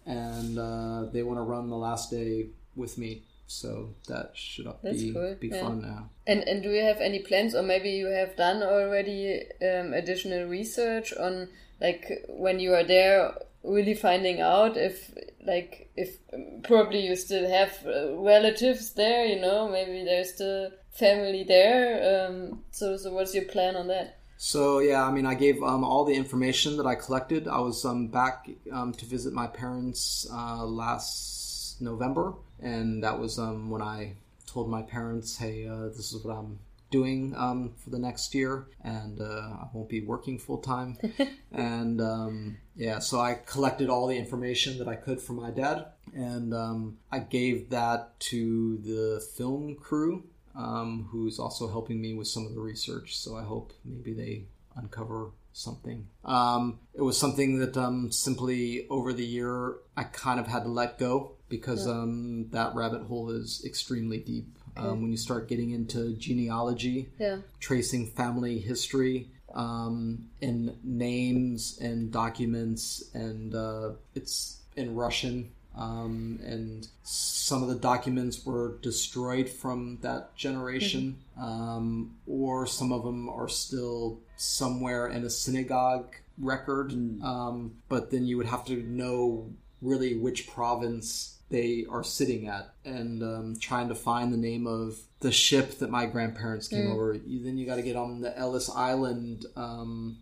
and uh, they want to run the last day with me. So that should That's be cool, be yeah. fun now. And and do you have any plans, or maybe you have done already um, additional research on like when you are there, really finding out if like if um, probably you still have uh, relatives there, you know, maybe there's still family there. Um, so so what's your plan on that? So yeah, I mean, I gave um, all the information that I collected. I was um, back um, to visit my parents uh, last November, and that was um, when I told my parents, "Hey, uh, this is what I'm doing um, for the next year, and uh, I won't be working full time." and um, yeah, so I collected all the information that I could from my dad, and um, I gave that to the film crew um, who's also helping me with some of the research. So I hope maybe they uncover something. Um, it was something that um, simply over the year I kind of had to let go because um, that rabbit hole is extremely deep. Um, when you start getting into genealogy, Yeah. tracing family history um, and names and documents, and uh, it's in Russian. Um, and some of the documents were destroyed from that generation, um, or some of them are still somewhere in a synagogue record. Um, but then you would have to know really which province they are sitting at and um, trying to find the name of the ship that my grandparents came over. You, then you got to get on the Ellis Island um,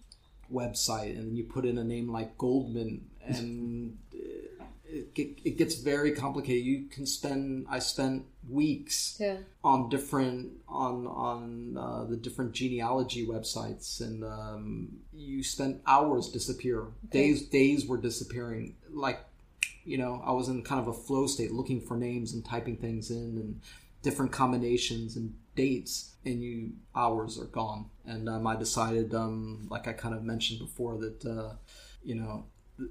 website and you put in a name like Goldman and it, it, gets very complicated. You can spend I spent weeks Yeah. on different on on uh, the different genealogy websites and um, you spent hours disappear days days were disappearing like you know i was in kind of a flow state looking for names and typing things in and different combinations and dates and you hours are gone and um, i decided um, like i kind of mentioned before that uh, you know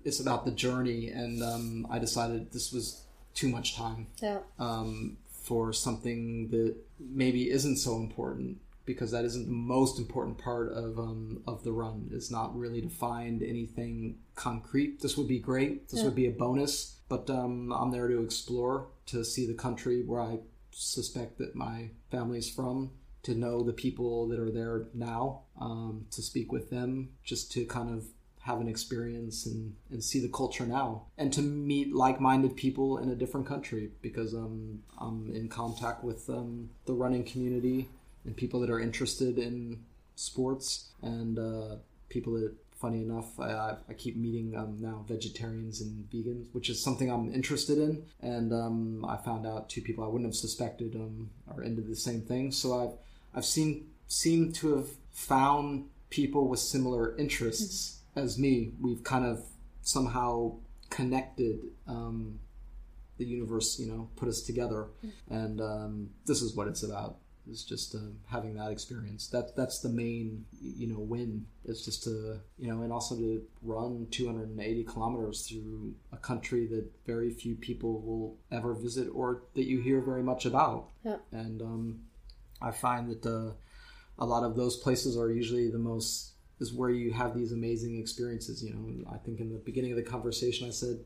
it's about the journey and um, i decided this was too much time Yeah. um, for something that maybe isn't so important because that isn't the most important part of um, of the run is not really to find anything concrete. This would be great. This would be a bonus but um, i'm there to explore to see the country where i suspect that my family's from to know the people that are there now um, to speak with them just to kind of have an experience and, and see the culture now. And to meet like-minded people in a different country because um, I'm in contact with um, the running community and people that are interested in sports and uh, people that funny enough I, I- keep meeting um, now vegetarians and vegans which is something I'm interested in. And um, I found out two people I wouldn't have suspected um, are into the same thing. So I've I've seen seem to have found people with similar interests as me. We've kind of somehow connected um, the universe, you know, put us together, and um, this is what it's about. It's just uh, having that experience. That that's the main, you know, win. It's just to, you know, and also to run 280 kilometers through a country that very few people will ever visit or that you hear very much about. Yeah. And um, I find that uh, a lot of those places are usually the most is where you have these amazing experiences. You know, I think in the beginning of the conversation, I said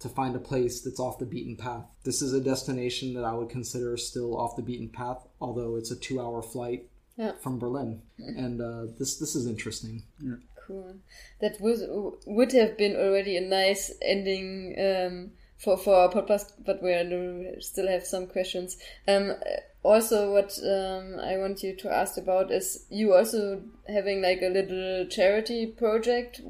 to find a place that's off the beaten path. This is a destination that I would consider still off the beaten path, although it's a two-hour flight Yeah. from Berlin, and uh, this this is interesting. Cool. That was would have been already a nice ending um, for for our podcast, but we still have some questions. Um, also, what um, I want you to ask about is you also having like a little charity project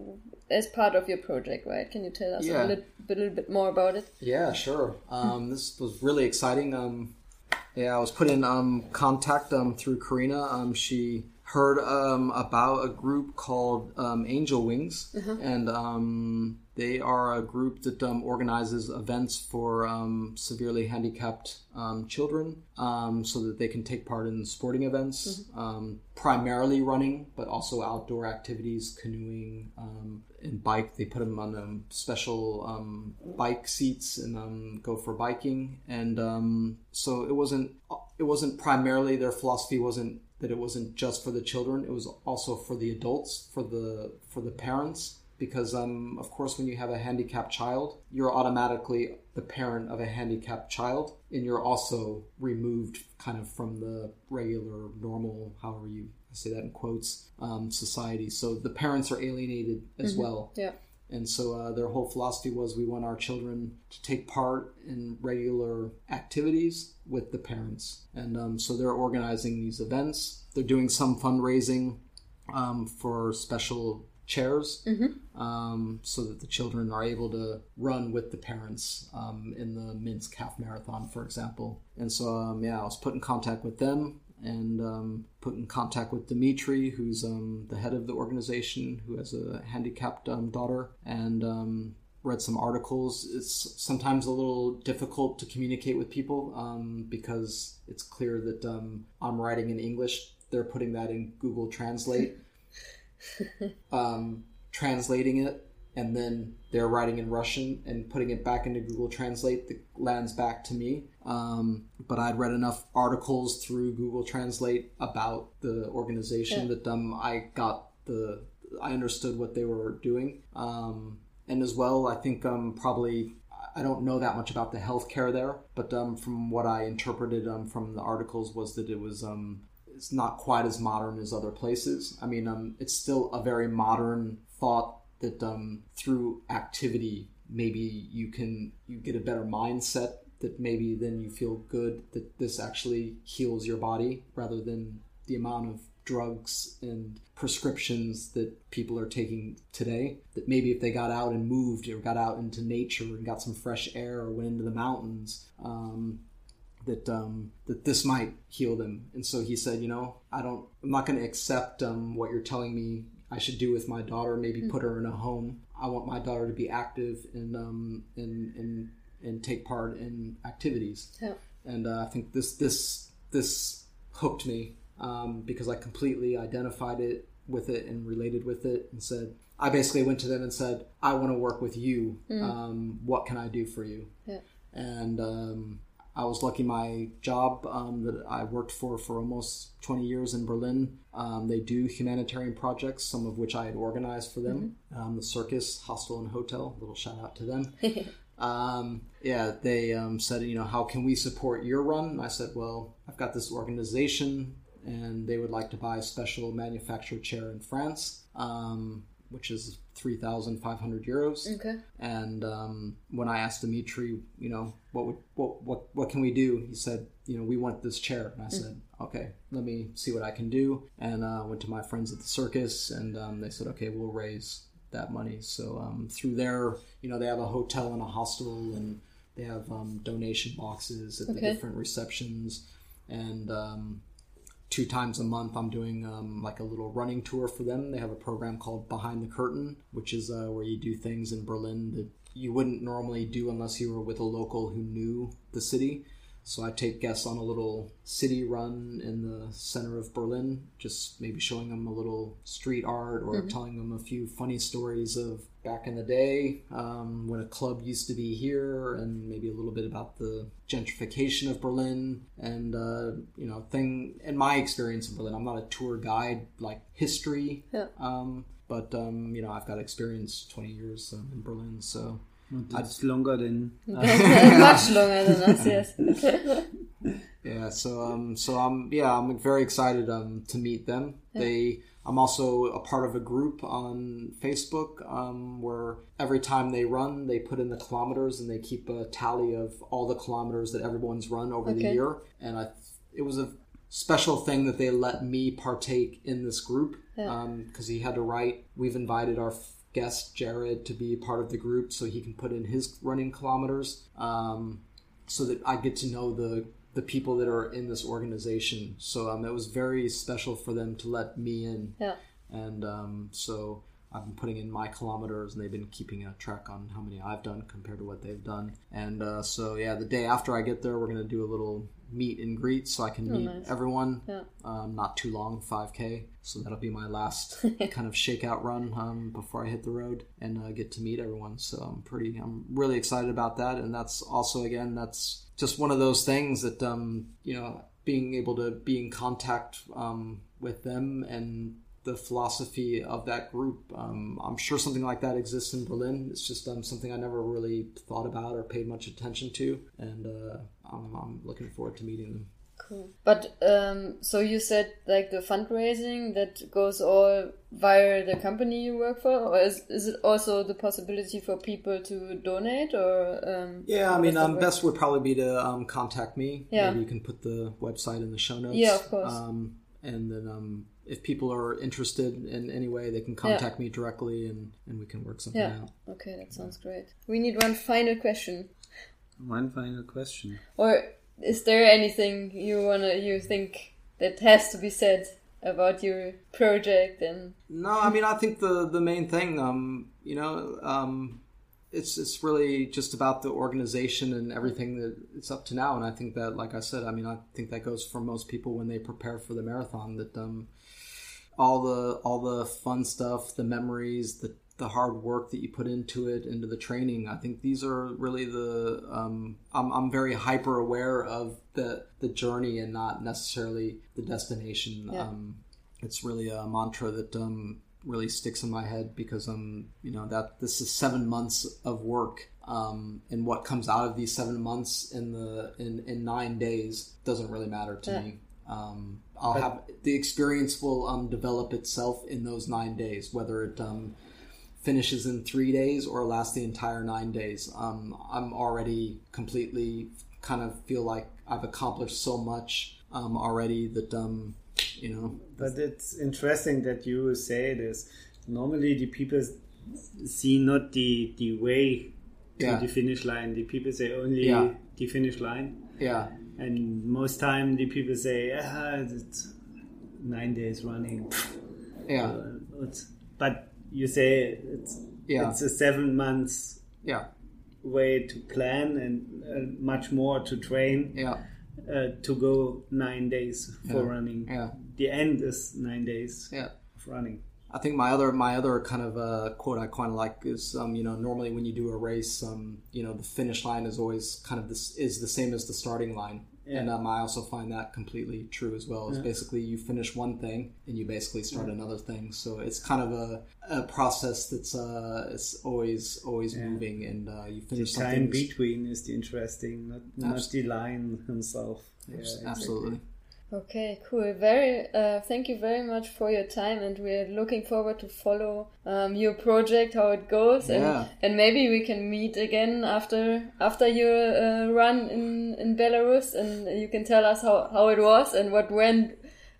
as part of your project, right? Can you tell us Yeah. a little, little bit more about it? Yeah, sure. Um, this was really exciting. Um, yeah, I was put in um, contact um, through Karina. Um, she heard um, about a group called um, Angel Wings, and um, they are a group that um, organizes events for um, severely handicapped um, children um, so that they can take part in sporting events, um, primarily running, but also outdoor activities, canoeing, um, and bike. They put them on um, special um, bike seats and um, go for biking. And um, so it wasn't it wasn't primarily their philosophy wasn't that it wasn't just for the children. It was also for the adults, for the for the parents. Because um, of course, when you have a handicapped child, you're automatically the parent of a handicapped child, and you're also removed kind of from the regular, normal, however you say that in quotes, um, society. So the parents are alienated as well. Yeah. And so uh, their whole philosophy was we want our children to take part in regular activities with the parents. And um, so they're organizing these events. They're doing some fundraising um, for special chairs um, so that the children are able to run with the parents um, in the Minsk Half Marathon, for example. And so, um, yeah, I was put in contact with them and um, put in contact with Dimitri, who's um, the head of the organization, who has a handicapped um, daughter, and um, read some articles. It's sometimes a little difficult to communicate with people um, because it's clear that um, I'm writing in English. They're putting that in Google Translate, um, translating it, and then they're writing in Russian and putting it back into Google Translate that lands back to me. Um, but I'd read enough articles through Google Translate about the organization Yeah. that um, I got the I understood what they were doing. Um, and as well, I think um, probably I don't know that much about the healthcare there, but um, from what I interpreted um, from the articles was that it was um, it's not quite as modern as other places. I mean, um, it's still a very modern thought that um, through activity, maybe you can you get a better mindset. That maybe then you feel good that this actually heals your body rather than the amount of drugs and prescriptions that people are taking today. That maybe if they got out and moved or got out into nature and got some fresh air or went into the mountains, um, that um, that this might heal them. And so he said, you know, I don't, I'm not going to accept um, what you're telling me I should do with my daughter. Maybe put her in a home. I want my daughter to be active and um, and and and take part in activities. And uh, I think this this this hooked me um, because I completely identified it with it and related with it and said. I basically went to them and said, "I want to work with you. Um, what can I do for you?" Yeah. and um, I was lucky. My job um, that I worked for for almost 20 years in Berlin, um, they do humanitarian projects, some of which I had organized for them. Um, the Circus Hostel and Hotel, little shout out to them. um, yeah, they um, said, you know, how can we support your run? And I said, well, I've got this organization, and they would like to buy a special manufactured chair in France. Um, which is 3,500 euros. Okay. And um, when I asked Dimitri, you know, what would what what what can we do? He said, you know, we want this chair. And I said, okay, let me see what I can do. And uh, went to my friends at the circus, and um, they said, okay, we'll raise that money. So um, through there, you know, they have a hotel and a hostel, and they have um, donation boxes at the different receptions, and um, two times a month i'm doing um, like a little running tour for them they have a program called behind the curtain which is uh, where you do things in berlin that you wouldn't normally do unless you were with a local who knew the city. So I take guests on a little city run in the center of Berlin, just maybe showing them a little street art or mm-hmm. telling them a few funny stories of back in the day um, when a club used to be here, and maybe a little bit about the gentrification of Berlin and uh, you know thing. In my experience in Berlin, I'm not a tour guide like history, yeah. um, but um, you know I've got experience 20 years um, in Berlin, so that's longer than much longer than us. Yes. yeah. So um. So I'm yeah. I'm very excited um to meet them. Yeah. They. I'm also a part of a group on Facebook um, where every time they run, they put in the kilometers and they keep a tally of all the kilometers that everyone's run over okay. the year. And I, it was a special thing that they let me partake in this group because yeah. um, he had to write. We've invited our guest Jared to be part of the group so he can put in his running kilometers um, so that I get to know the the people that are in this organization. So um, it was very special for them to let me in. Yeah. And um, so I've been putting in my kilometers, and they've been keeping a track on how many I've done compared to what they've done. And uh, so yeah, the day after I get there, we're gonna do a little meet and greet so I can oh, meet nice. everyone. Yeah. Um, not too long, 5K. So that'll be my last kind of shakeout run um, before I hit the road and uh, get to meet everyone. So I'm pretty, I'm really excited about that. And that's also, again, that's just one of those things that, um, you know, being able to be in contact um, with them and the philosophy of that group. Um, I'm sure something like that exists in Berlin. It's just um, something I never really thought about or paid much attention to, and uh, I'm, I'm, looking forward to meeting them. Cool. But um, so you said like the fundraising that goes all via the company you work for, or is, is it also the possibility for people to donate? Or um, yeah, I mean, um, best would probably be to um, contact me. Yeah, Maybe you can put the website in the show notes. Yeah, of course. Um, and then um, if people are interested in any way, they can contact yeah. me directly, and and we can work something yeah. out. Okay, that sounds great. We need one final question. One final question. Or is there anything you wanna you think that has to be said about your project and? No, I mean I think the the main thing, um, you know, um, it's it's really just about the organization and everything that it's up to now. And I think that, like I said, I mean, I think that goes for most people when they prepare for the marathon. That um, all the all the fun stuff, the memories, the the hard work that you put into it, into the training. I think these are really the. Um, I'm I'm very hyper aware of the the journey and not necessarily the destination. Yeah. Um, it's really a mantra that um, really sticks in my head because I'm you know that this is seven months of work um, and what comes out of these seven months in the in, in nine days doesn't really matter to yeah. me um, I'll but, have the experience will um, develop itself in those nine days whether it um, finishes in three days or lasts the entire nine days um, I'm already completely kind of feel like I've accomplished so much um, already that um, you know. But it's interesting that you say this. Normally, the people see not the the way to yeah. the finish line. The people say only yeah. the finish line. Yeah. And most time the people say, ah, it's nine days running. Yeah. Uh, but you say it's yeah. it's a seven months yeah way to plan and uh, much more to train. Yeah uh, to go nine days for yeah. running. Yeah. The end is nine days. Yeah. Of running. I think my other my other kind of uh, quote I kind of like is um, you know normally when you do a race um, you know the finish line is always kind of this is the same as the starting line yeah. And um, I also find that completely true as well. It's yeah. basically you finish one thing and you basically start yeah. another thing. So it's kind of a, a process that's uh, it's always always moving, and uh, you finish the time between is the interesting, not, not the line himself. absolutely. Okay, cool. Very. Uh, thank you very much for your time, and we're looking forward to follow um, your project, how it goes, yeah. and and maybe we can meet again after after your uh, run in in Belarus, and you can tell us how how it was and what went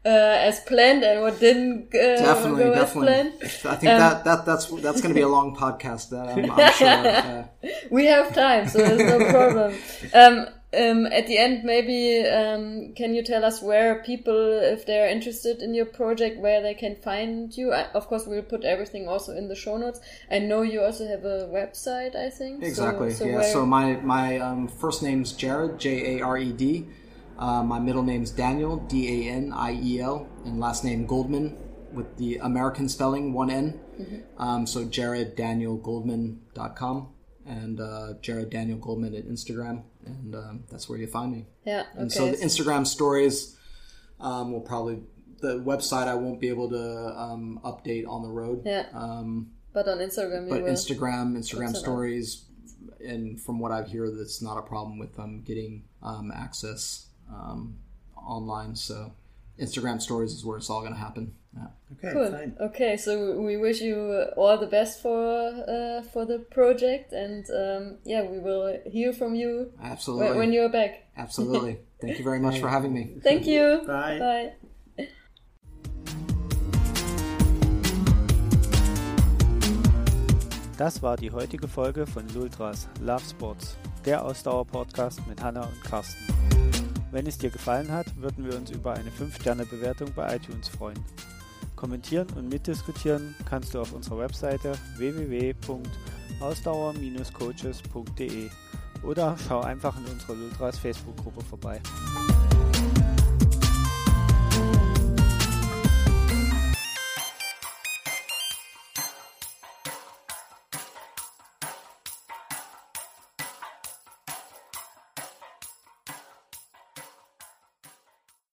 uh, as planned and what didn't uh, definitely, go definitely. as planned. I think um, that, that that's that's going to be a long podcast. That I'm, I'm sure. we have time, so there's no problem. Um, Um, at the end, maybe um, can you tell us where people, if they're interested in your project, where they can find you? I, of course, we'll put everything also in the show notes. I know you also have a website. I think exactly. So, so yeah. where- So my my um, first name's Jared J A R E D. Uh, my middle name's Daniel D A N I E L, and last name Goldman with the American spelling one N. Mm-hmm. Um, so jareddanielgoldman.com and uh, Jared Daniel Goldman at Instagram, and um, that's where you find me. yeah. Okay. And so the Instagram stories um, will probably the website I won't be able to um, update on the road. yeah. Um, but on Instagram, but. Instagram, Instagram stories, and from what I've heard, that's not a problem with um, getting um, access um, online. So Instagram stories is where it's all going to happen. Yeah. Okay, Cool. fine. Okay, so we wish you all the best for uh, for the project, and um, yeah, we will hear from you Absolutely. when, you're back. Absolutely. Thank you very much for having me. Thank you. Bye. Bye. Das war die heutige Folge von Lultras Love Sports, der Ausdauer-Podcast mit Hanna und Carsten. Wenn es dir gefallen hat, würden wir uns über eine 5-Sterne-Bewertung bei iTunes freuen. Kommentieren und mitdiskutieren kannst du auf unserer Webseite www.ausdauer-coaches.de oder schau einfach in unserer Lultras Facebook-Gruppe vorbei.